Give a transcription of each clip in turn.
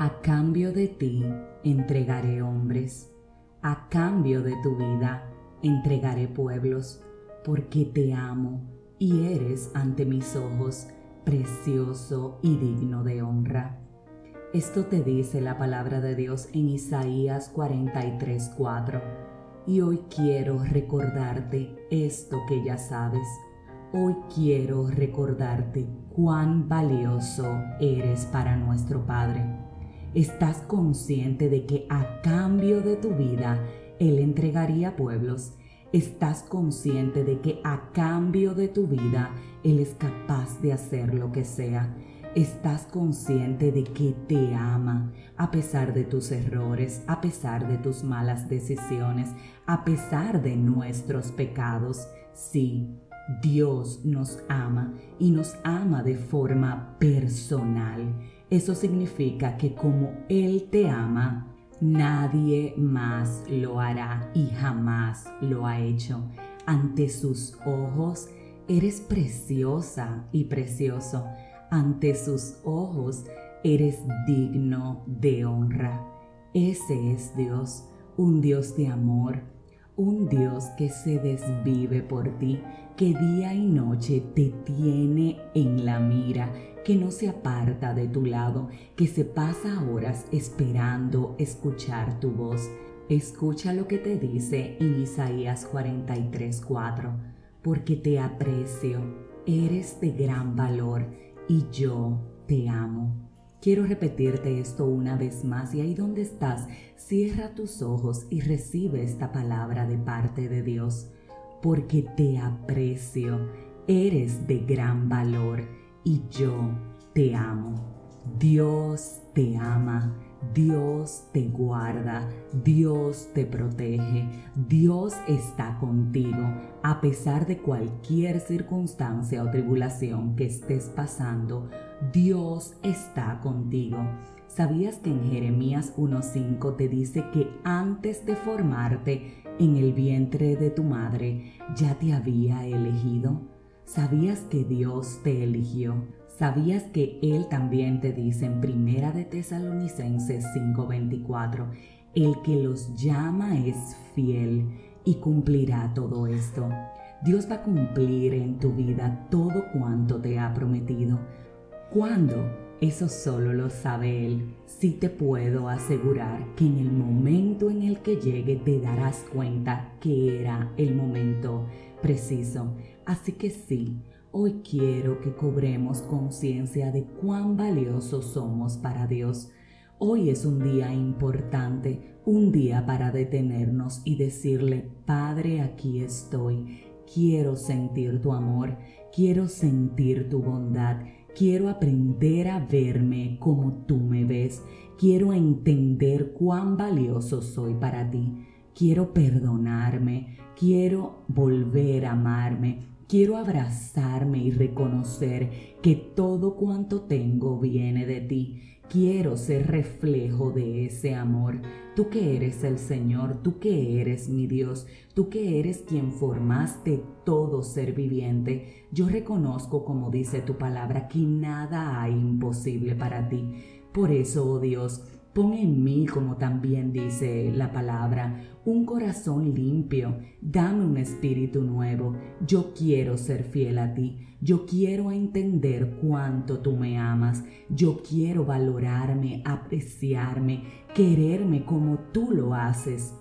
A cambio de ti entregaré hombres, a cambio de tu vida entregaré pueblos, porque te amo y eres ante mis ojos precioso y digno de honra. Esto te dice la palabra de Dios en Isaías 43:4. Y hoy quiero recordarte esto que ya sabes. Hoy quiero recordarte cuán valioso eres para nuestro Padre. ¿Estás consciente de que a cambio de tu vida Él entregaría pueblos? ¿Estás consciente de que a cambio de tu vida Él es capaz de hacer lo que sea? ¿Estás consciente de que te ama a pesar de tus errores, a pesar de tus malas decisiones, a pesar de nuestros pecados? Sí, Dios nos ama y nos ama de forma personal. Eso significa que como Él te ama, nadie más lo hará y jamás lo ha hecho. Ante sus ojos eres preciosa y precioso. Ante sus ojos eres digno de honra. Ese es Dios, un Dios de amor, un Dios que se desvive por ti, que día y noche te tiene en la mira, que no se aparta de tu lado, que se pasa horas esperando escuchar tu voz. Escucha lo que te dice en Isaías 43:4, porque te aprecio, eres de gran valor y yo te amo. Quiero repetirte esto una vez más y ahí donde estás, cierra tus ojos y recibe esta palabra de parte de Dios, porque te aprecio, eres de gran valor y yo te amo. Dios te ama, Dios te guarda, Dios te protege, Dios está contigo a pesar de cualquier circunstancia o tribulación que estés pasando Dios está contigo. ¿Sabías que en Jeremías 1.5 te dice que antes de formarte en el vientre de tu madre ya te había elegido? ¿Sabías que Dios te eligió? ¿Sabías que Él también te dice en Primera de Tesalonicenses 5:24, el que los llama es fiel y cumplirá todo esto? Dios va a cumplir en tu vida todo cuanto te ha prometido. ¿Cuándo? Eso solo lo sabe Él. Sí te puedo asegurar que en el momento en el que llegue te darás cuenta que era el momento preciso. Así que sí, hoy quiero que cobremos conciencia de cuán valiosos somos para Dios. Hoy es un día importante, un día para detenernos y decirle, Padre, aquí estoy. Quiero sentir tu amor, quiero sentir tu bondad Quiero aprender a verme como tú me ves. Quiero entender cuán valioso soy para ti. Quiero perdonarme. Quiero volver a amarme. Quiero abrazarme y reconocer que todo cuanto tengo viene de ti. Quiero ser reflejo de ese amor. Tú que eres el Señor, tú que eres mi Dios, tú que eres quien formaste todo ser viviente. Yo reconozco, como dice tu palabra, que nada hay imposible para ti. Por eso, oh Dios, Pon en mí, como también dice la palabra, un corazón limpio, dame un espíritu nuevo. Yo quiero ser fiel a ti, yo quiero entender cuánto tú me amas, yo quiero valorarme, apreciarme, quererme como tú lo haces,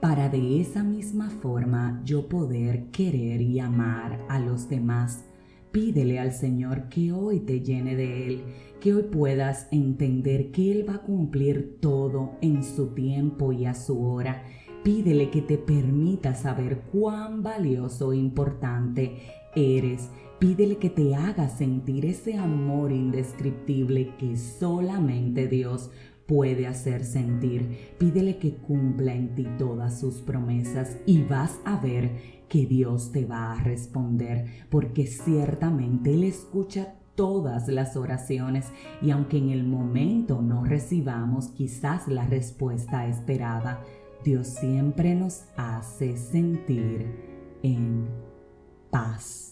para de esa misma forma yo poder querer y amar a los demás. Pídele al Señor que hoy te llene de Él, que hoy puedas entender que Él va a cumplir todo en su tiempo y a su hora. Pídele que te permita saber cuán valioso e importante eres. Pídele que te haga sentir ese amor indescriptible que solamente Dios puede hacer sentir. Pídele que cumpla en ti todas sus promesas y vas a ver que Dios te va a responder, porque ciertamente Él escucha todas las oraciones y aunque en el momento no recibamos quizás la respuesta esperada, Dios siempre nos hace sentir en paz.